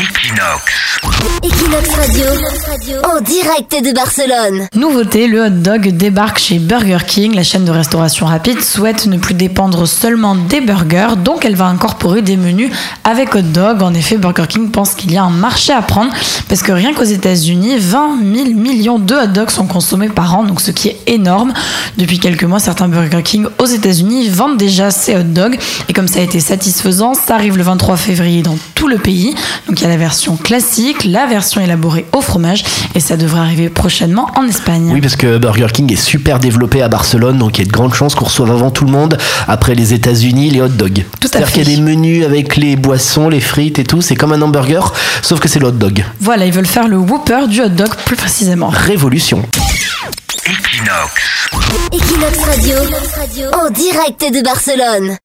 Equinox. Equinox Radio, en direct de Barcelone. Nouveauté, le hot dog débarque chez Burger King. La chaîne de restauration rapide souhaite ne plus dépendre seulement des burgers, donc elle va incorporer des menus avec hot dog. En effet, Burger King pense qu'il y a un marché à prendre parce que rien qu'aux États-Unis, 20 000 millions de hot dogs sont consommés par an, donc ce qui est énorme. Depuis quelques mois, certains Burger King aux États-Unis vendent déjà ces hot dogs et comme ça a été satisfaisant, ça arrive le 23 février dans tout le pays. Donc il y a la version classique, la version élaborée au fromage et ça devrait arriver prochainement en Espagne. Oui, parce que Burger King est super développé à Barcelone, donc il y a de grandes chances qu'on reçoive avant tout le monde, après les États-Unis, les hot dogs. Tout à C'est-à-dire fait. qu'il y a des menus avec les boissons, les frites et tout, c'est comme un hamburger, sauf que c'est le hot dog. Voilà, ils veulent faire le Whopper du hot dog plus précisément. Révolution. Equinox Radio, en direct de Barcelone.